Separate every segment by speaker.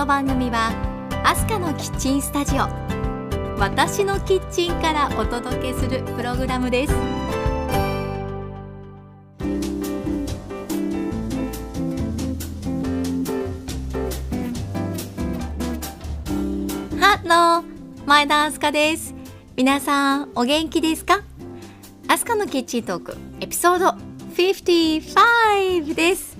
Speaker 1: この番組はアスカのキッチンスタジオ。私のキッチンからお届けするプログラムです。ハロー前田アスカです。皆さんお元気ですか？アスカのキッチントークエピソード55です。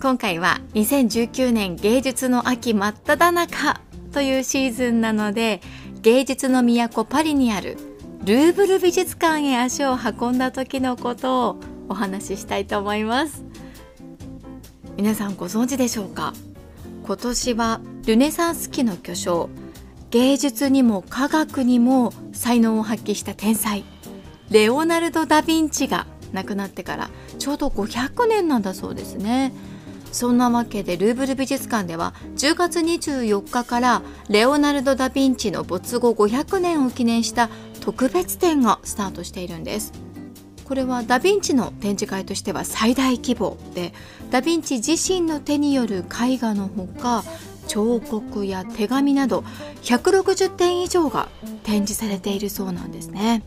Speaker 1: 今回は2019年芸術の秋真っ只中というシーズンなので芸術の都パリにあるルーブル美術館へ足を運んだ時のことをお話ししたいと思います。皆さんご存知でしょうか？今年はルネサンス期の巨匠芸術にも科学にも才能を発揮した天才レオナルド・ダ・ヴィンチが亡くなってからちょうど500年なんだそうですね。そんなわけでルーブル美術館では10月24日からレオナルド・ダ・ヴィンチの没後500年を記念した特別展がスタートしているんです。これはダ・ヴィンチの展示会としては最大規模でダ・ヴィンチ自身の手による絵画のほか彫刻や手紙など160点以上が展示されているそうなんですね。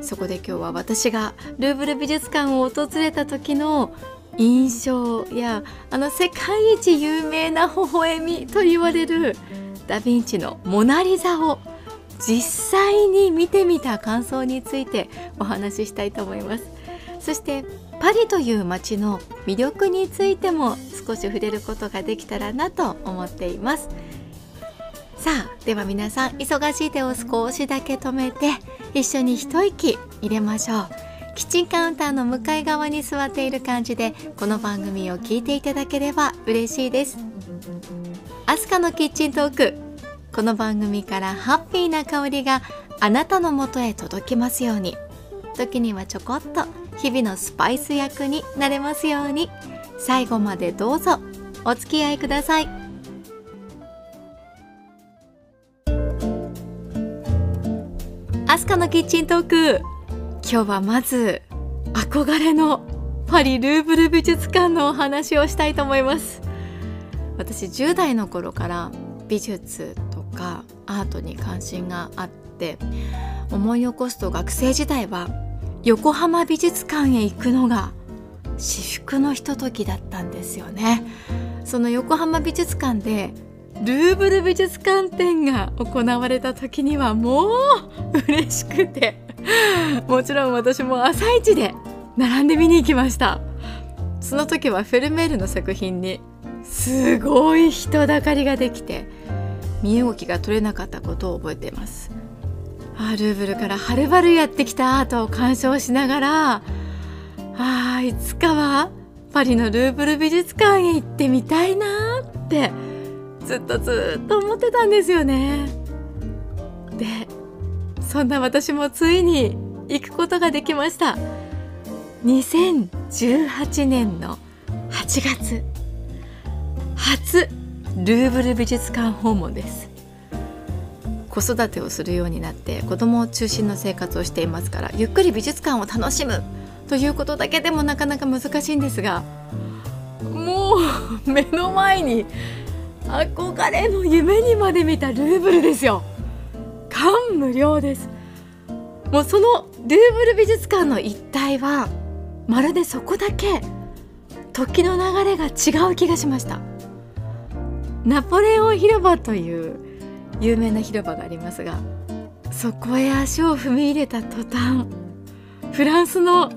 Speaker 1: そこで今日は私がルーブル美術館を訪れた時の印象やあの世界一有名な微笑みと言われるダ・ヴィンチの「モナ・リザ」を実際に見てみた感想についてお話ししたいと思います。そしてパリという街の魅力についても少し触れることができたらなと思っています。さあでは皆さん忙しい手を少しだけ止めて一緒に一息入れましょう。キッチンカウンターの向かい側に座っている感じでこの番組を聞いていただければ嬉しいです。アスカのキッチントーク。この番組からハッピーな香りがあなたのもとへ届きますように。時にはちょこっと日々のスパイス役になれますように。最後までどうぞお付き合いください。アスカのキッチントーク。今日はまず憧れのパリルーブル美術館のお話をしたいと思います。私10代の頃から美術とかアートに関心があって思い起こすと学生時代は横浜美術館へ行くのが至福のひとときだったんですよね。その横浜美術館でルーブル美術館展が行われた時にはもう嬉しくて もちろん私も朝一で並んで見に行きました。その時はフェルメールの作品にすごい人だかりができて身動きが取れなかったことを覚えています。あルーブルからはるばるやってきたアートを鑑賞しながらあいつかはパリのルーブル美術館へ行ってみたいなってずっとずっと思ってたんですよね。でそんな私もついに行くことができました。2018年の8月初ルーブル美術館訪問です。子育てをするようになって子供を中心の生活をしていますからゆっくり美術館を楽しむ。ということだけでもなかなか難しいんですがもう目の前に憧れの夢にまで見たルーブルですよ。感無量です。もうそのルーブル美術館の一帯はまるでそこだけ時の流れが違う気がしました。ナポレオン広場という有名な広場がありますがそこへ足を踏み入れた途端フランスの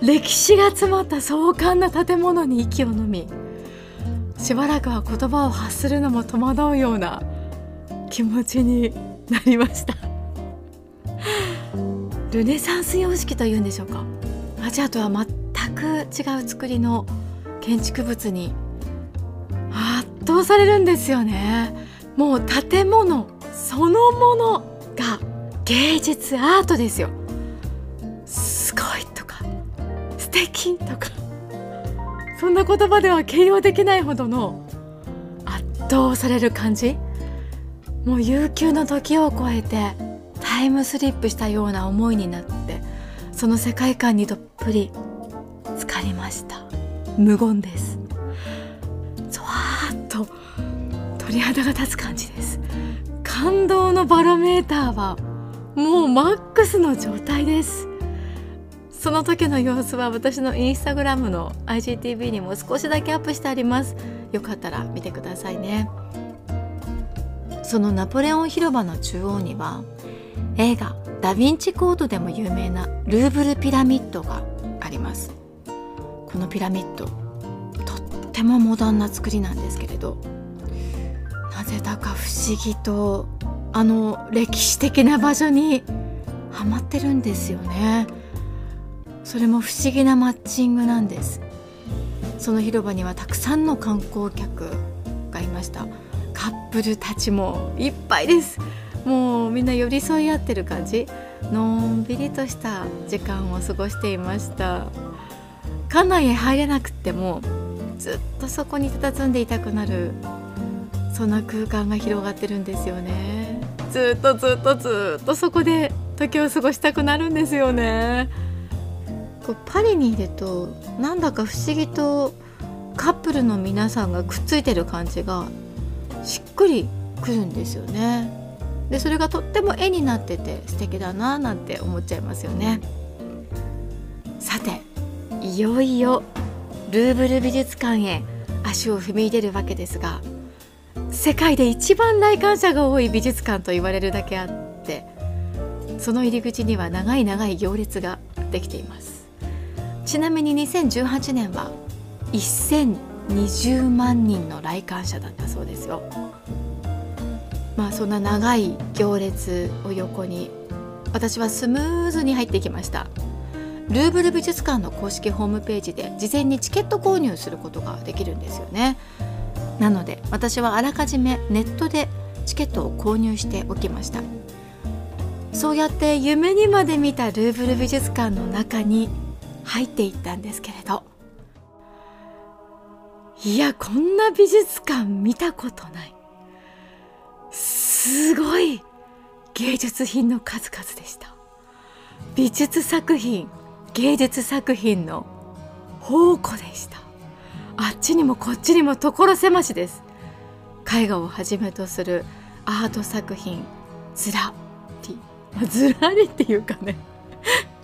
Speaker 1: 歴史が詰まった壮観な建物に息を飲みしばらくは言葉を発するのも戸惑うような気持ちになりました。ルネサンス様式というんでしょうか。アジアとは全く違う作りの建築物に圧倒されるんですよね。もう建物そのものが芸術アートですよ。すごいとか素敵とか。そんな言葉では形容できないほどの圧倒される感じ？もう悠久の時を超えてタイムスリップしたような思いになってその世界観にどっぷり浸かりました。無言です。と鳥肌が立つ感じです。感動のバロメーターはもうマックスの状態です。その時の様子は私のインスタグラムの IGTV にも少しだけアップしてあります。よかったら見てくださいね。そのナポレオン広場の中央には映画「ダ・ヴィンチ・コード」でも有名なルーブルピラミッドがあります。このピラミッドとってもモダンな作りなんですけれどなぜだか不思議とあの歴史的な場所にはまってるんですよね。それも不思議なマッチングなんです。その広場にはたくさんの観光客がいました。カップルたちもいっぱいです。もうみんな寄り添い合ってる感じ。のんびりとした時間を過ごしていました。館内へ入れなくてもずっとそこに佇んでいたくなる。そんな空間が広がってるんですよね。ずっとずっとずっとそこで時を過ごしたくなるんですよね。こうパリにいるとなんだか不思議とカップルの皆さんがくっついてる感じがしっくりくるんですよね。でそれがとっても絵になってて素敵だななんて思っちゃいますよね。さていよいよルーブル美術館へ足を踏み入れるわけですが世界で一番来館者が多い美術館と言われるだけあってその入り口には長い長い行列ができています。ちなみに2018年は1020万人の来館者だったそうですよ。まあそんな長い行列を横に私はスムーズに入ってきました。ルーブル美術館の公式ホームページで事前にチケット購入することができるんですよね。なので私はあらかじめネットでチケットを購入しておきました。そうやって夢にまで見たルーブル美術館の中に入っていったんですけれど。いやこんな美術館見たことない。すごい芸術品の数々でした。美術作品芸術作品の宝庫でした。あっちにもこっちにも所狭しです。絵画をはじめとするアート作品ずらりずらりっていうかね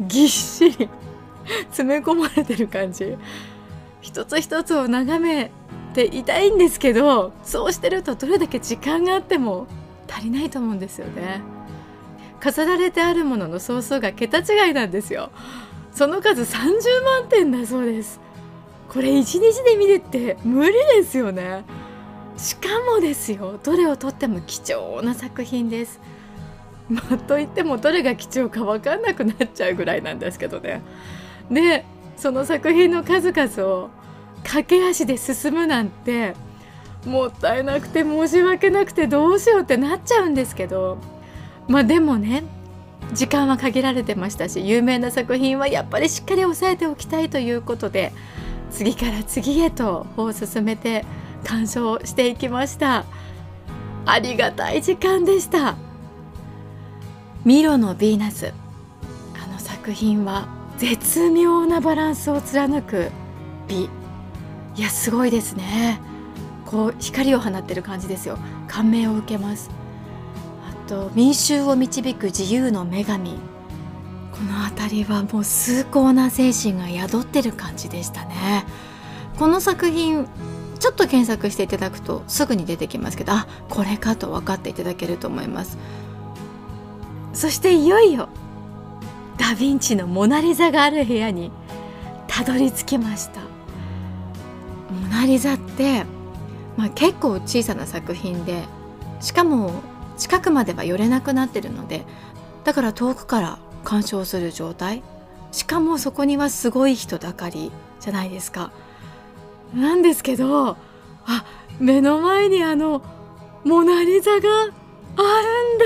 Speaker 1: ぎっしり。詰め込まれてる感じ。一つ一つを眺めていたいんですけどそうしてるとどれだけ時間があっても足りないと思うんですよね。飾られてあるものの総数が桁違いなんですよ。その数30万点だそうです。これ一日で見るって無理ですよね。しかもですよどれをとっても貴重な作品です。まあ、といってもどれが貴重か分かんなくなっちゃうぐらいなんですけどね。でその作品の数々を駆け足で進むなんてもったいなくて申し訳なくてどうしようってなっちゃうんですけどまあでもね時間は限られてましたし有名な作品はやっぱりしっかり押さえておきたいということで次から次へと歩を進めて鑑賞していきました。ありがたい時間でした。ミロのヴィーナスあの作品は絶妙なバランスを貫く美。いやすごいですね。こう光を放ってる感じですよ。感銘を受けます。あと民衆を導く自由の女神。この辺りはもう崇高な精神が宿ってる感じでしたね。この作品ちょっと検索していただくとすぐに出てきますけどあこれかと分かっていただけると思います。そしていよいよダ・ヴィンチのモナ・リザがある部屋にたどり着きました。モナ・リザって、まあ、結構小さな作品でしかも近くまでは寄れなくなってるのでだから遠くから鑑賞する状態。しかもそこにはすごい人だかりじゃないですか。なんですけどあ目の前にあのモナ・リザがあるんだ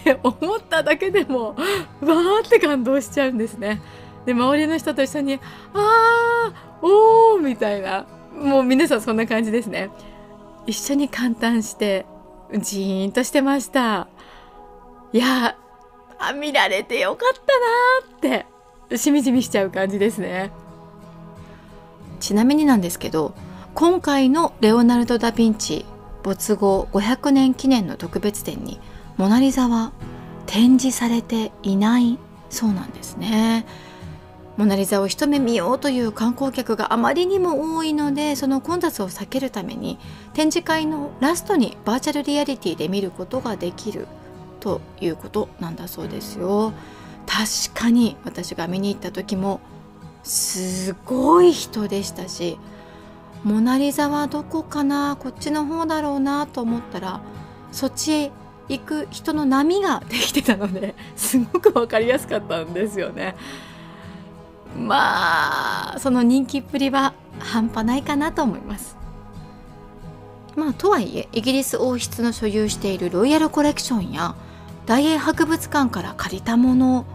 Speaker 1: って思っただけでも わーって感動しちゃうんですね。で周りの人と一緒に「あーおー」みたいなもう皆さんそんな感じですね。一緒に感嘆してジーンとしてました。いやあ見られてよかったなーってしみじみしちゃう感じですね。ちなみになんですけど今回のレオナルド・ダ・ヴィンチ没後500年記念の特別展にモナ・リザは展示されていないそうなんですね。モナ・リザを一目見ようという観光客があまりにも多いのでその混雑を避けるために展示会のラストにバーチャルリアリティで見ることができるということなんだそうですよ。確かに私が見に行った時もすごい人でしたしモナ・リザはどこかな？こっちの方だろうなと思ったらそっちへ行く人の波ができてたので すごく分かりやすかったんですよね。まあその人気っぷりは半端ないかなと思います。まあとはいえイギリス王室の所有しているロイヤルコレクションや大英博物館から借りたもの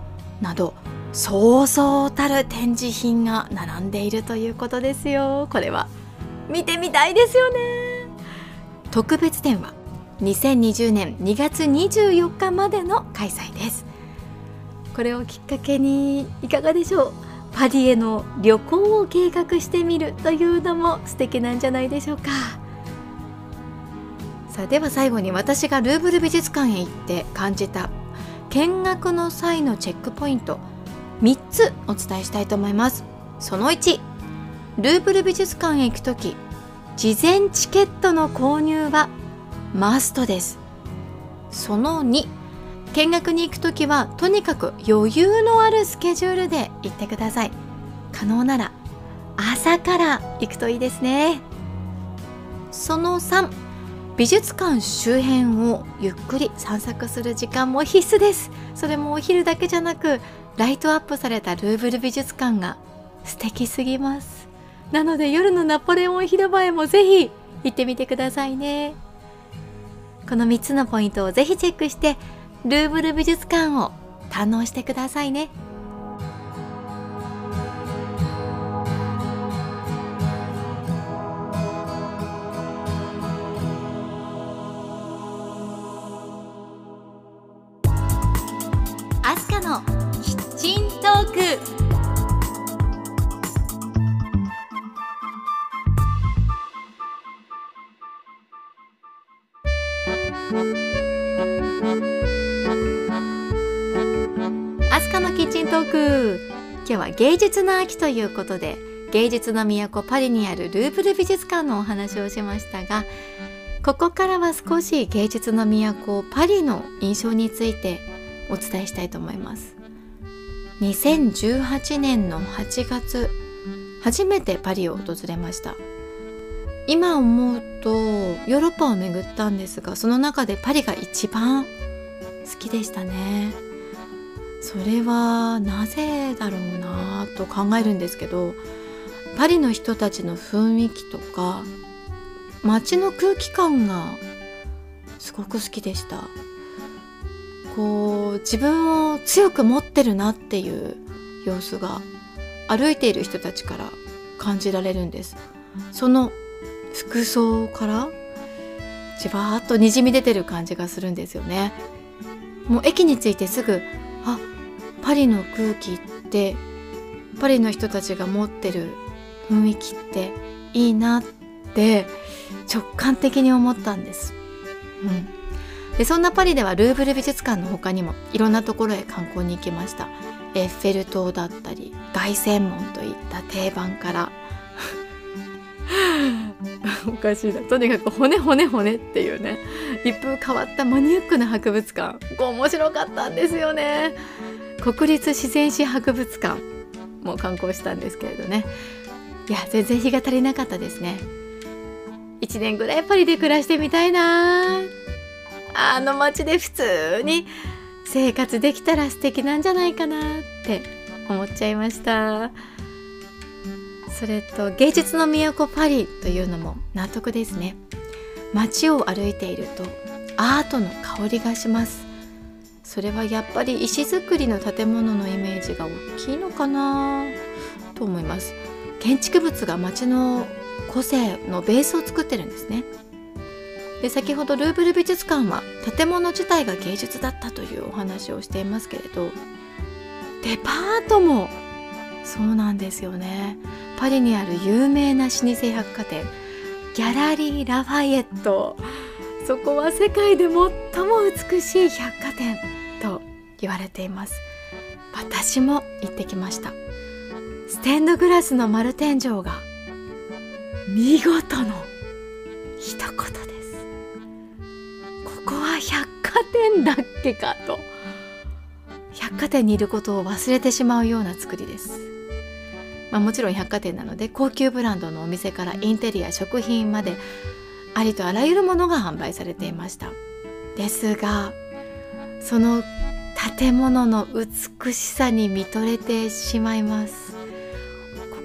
Speaker 1: などそうそうたる展示品が並んでいるということですよこれは見てみたいですよね。特別展は2020年2月24日までの開催です。これをきっかけにいかがでしょう？パリへの旅行を計画してみるというのも素敵なんじゃないでしょうか。さあでは最後に私がルーブル美術館へ行って感じた見学の際のチェックポイント3つお伝えしたいと思います。その1ルーブル美術館へ行く時事前チケットの購入はマストです。その2見学に行く時はとにかく余裕のあるスケジュールで行ってください。可能なら朝から行くといいですね。その3美術館周辺をゆっくり散策する時間も必須です。それもお昼だけじゃなくライトアップされたルーブル美術館が素敵すぎます。なので夜のナポレオン広場へもぜひ行ってみてくださいね。この3つのポイントをぜひチェックしてルーブル美術館を堪能してくださいね。今日は芸術の秋ということで芸術の都パリにあるルーブル美術館のお話をしましたがここからは少し芸術の都パリの印象についてお伝えしたいと思います。2018年の8月初めてパリを訪れました。今思うとヨーロッパを巡ったんですがその中でパリが一番好きでしたね。それはなぜだろうなと考えるんですけどパリの人たちの雰囲気とか街の空気感がすごく好きでした。こう自分を強く持ってるなっていう様子が歩いている人たちから感じられるんです。その服装からじわーっとにじみ出てる感じがするんですよね。もう駅に着いてすぐあパリの空気ってパリの人たちが持ってる雰囲気っていいなって直感的に思ったんです、うん、でそんなパリではルーブル美術館の他にもいろんなところへ観光に行きました。エッフェル塔だったり凱旋門といった定番から。おかしいな。とにかく骨骨骨っていうね。一風変わったマニアックな博物館。面白かったんですよね。国立自然史博物館も観光したんですけれどね。いや全然日が足りなかったですね。1年ぐらいパリで暮らしてみたいな。あの街で普通に生活できたら素敵なんじゃないかなって思っちゃいました。それと芸術の都パリというのも納得ですね。街を歩いているとアートの香りがします。それはやっぱり石造りの建物のイメージが大きいのかな？と思います。建築物が街の個性のベースを作ってるんですね。で先ほどルーブル美術館は建物自体が芸術だったというお話をしていますけれどデパートもそうなんですよね。パリにある有名な老舗百貨店ギャラリー・ラファイエット。そこは世界で最も美しい百貨店と言われています。私も行ってきました。ステンドグラスの丸天井が見事の一言です。ここは百貨店だっけかと。百貨店にいることを忘れてしまうような作りです、まあ、もちろん百貨店なので高級ブランドのお店からインテリア食品までありとあらゆるものが販売されていました。ですがその建物の美しさに見とれてしまいます。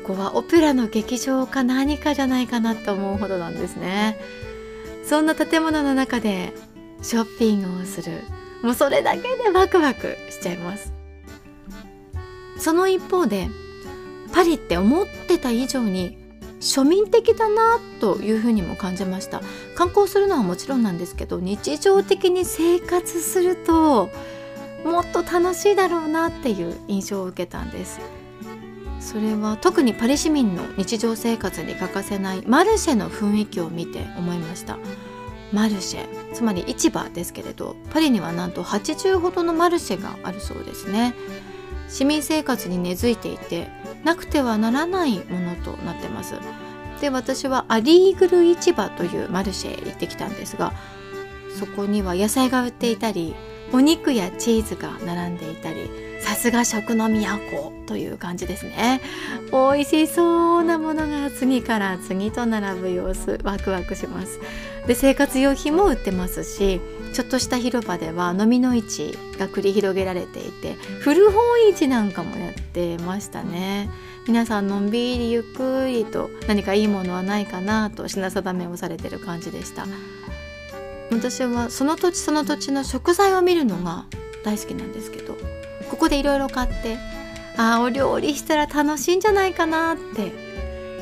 Speaker 1: ここはオペラの劇場か何かじゃないかなと思うほどなんですね。そんな建物の中でショッピングをする。もうそれだけでワクワクしちゃいます。その一方でパリって思ってた以上に庶民的だなというふうにも感じました。観光するのはもちろんなんですけど日常的に生活するともっと楽しいだろうなっていう印象を受けたんです。それは特にパリ市民の日常生活に欠かせないマルシェの雰囲気を見て思いました。マルシェつまり市場ですけれどパリにはなんと80ほどのマルシェがあるそうですね。市民生活に根付いていてなくてはならないものとなってます。で私はアリーグル市場というマルシェ行ってきたんですがそこには野菜が売っていたりお肉やチーズが並んでいたりさすが食の都という感じですね。美味しそうなものが次から次と並ぶ様子ワクワクします。で生活用品も売ってますしちょっとした広場では飲みの市が繰り広げられていて古本市なんかもやってましたね。皆さんのんびりゆっくりと何かいいものはないかなと品定めをされてる感じでした。私はその土地その土地の食材を見るのが大好きなんですけどここでいろいろ買ってああお料理したら楽しいんじゃないかなって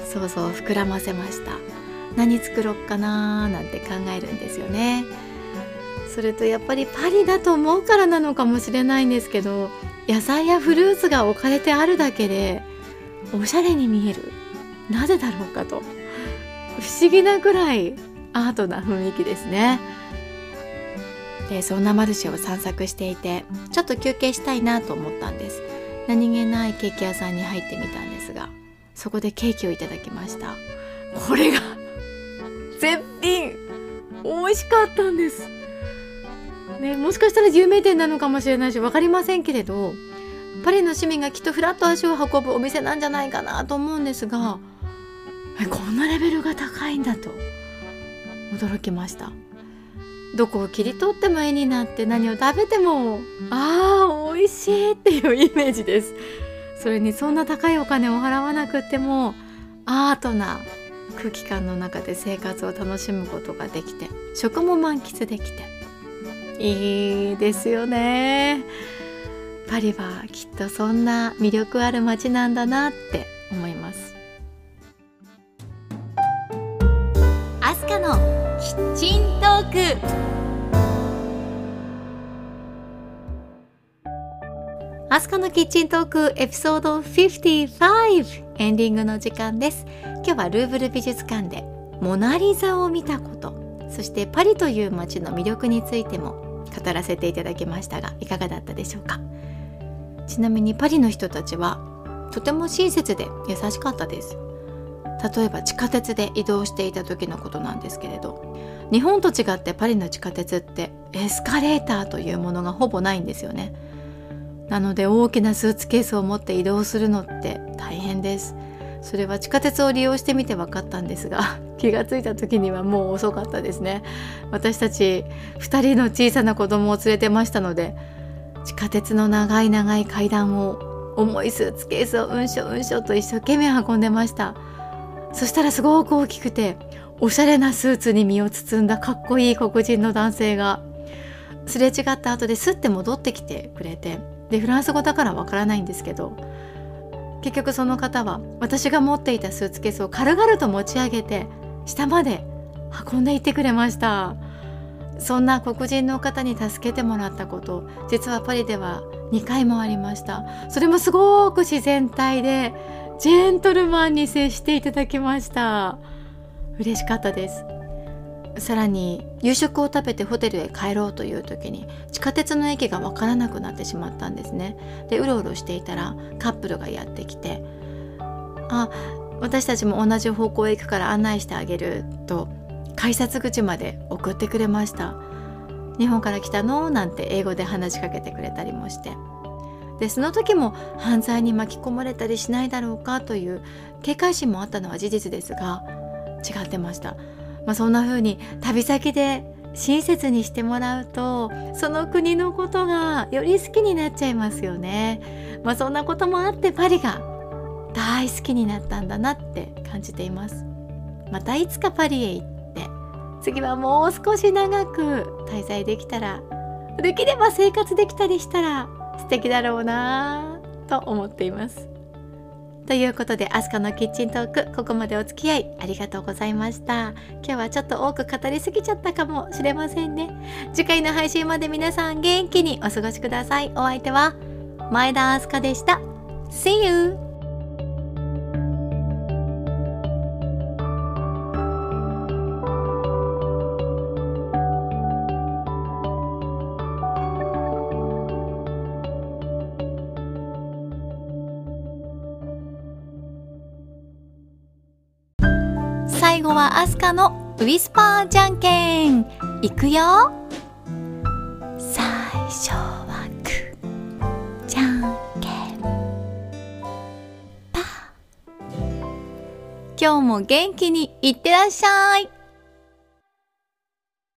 Speaker 1: 想像を膨らませました。何作ろっかななんて考えるんですよね。それとやっぱりパリだと思うからなのかもしれないんですけど野菜やフルーツが置かれてあるだけでおしゃれに見える。なぜだろうかと。不思議なぐらいアートな雰囲気ですね。でそんなマルシェを散策していてちょっと休憩したいなと思ったんです。何気ないケーキ屋さんに入ってみたんですがそこでケーキをいただきました。これが絶品。美味しかったんです。ね、もしかしたら有名店なのかもしれないし分かりませんけれどパリの市民がきっとフラッと足を運ぶお店なんじゃないかなと思うんですがこんなレベルが高いんだと驚きました。どこを切り取っても絵になって何を食べてもあー美味しいっていうイメージです。それにそんな高いお金を払わなくてもアートな空気感の中で生活を楽しむことができて食も満喫できていいですよね。パリはきっとそんな魅力ある街なんだなって思います。アスカのキッチントーク。アスカのキッチントークエピソード55エンディングの時間です。今日はルーブル美術館でモナリザを見たこと。そしてパリという街の魅力についても語らせていただきましたがいかがだったでしょうか？ちなみにパリの人たちはとても親切で優しかったです。例えば地下鉄で移動していた時のことなんですけれど日本と違ってパリの地下鉄ってエスカレーターというものがほぼないんですよね。なので大きなスーツケースを持って移動するのって大変です。それは地下鉄を利用してみて分かったんですが 気がついた時にはもう遅かったですね。私たち2人の小さな子供を連れてましたので地下鉄の長い長い階段を重いスーツケースをうんしょうんしょと一生懸命運んでました。そしたらすごく大きくておしゃれなスーツに身を包んだかっこいい黒人の男性がすれ違った後ですって戻ってきてくれてでフランス語だからわからないんですけど結局その方は私が持っていたスーツケースを軽々と持ち上げて下まで運んでいってくれました。そんな黒人の方に助けてもらったこと実はパリでは2回もありました。それもすごく自然体でジェントルマンに接していただきました。嬉しかったです。さらに夕食を食べてホテルへ帰ろうという時に地下鉄の駅が分からなくなってしまったんですね。でうろうろしていたらカップルがやってきて「あ私たちも同じ方向へ行くから案内してあげる」と改札口まで送ってくれました「日本から来たの?」なんて英語で話しかけてくれたりもして。でその時も犯罪に巻き込まれたりしないだろうか？という警戒心もあったのは事実ですが違ってましたまあ、そんな風に旅先で親切にしてもらうとその国のことがより好きになっちゃいますよね。まあ、そんなこともあってパリが大好きになったんだなって感じています。またいつかパリへ行って次はもう少し長く滞在できたらできれば生活できたりしたら素敵だろうなと思っています。ということで、アスカのキッチントーク、ここまでお付き合いありがとうございました。今日はちょっと多く語りすぎちゃったかもしれませんね。次回の配信まで皆さん元気にお過ごしください。お相手は前田アスカでした。See you! 最後はアスカのウィスパーじゃんけん。いくよ。最初はグーじゃんけん。パー。今日も元気にいってらっしゃい。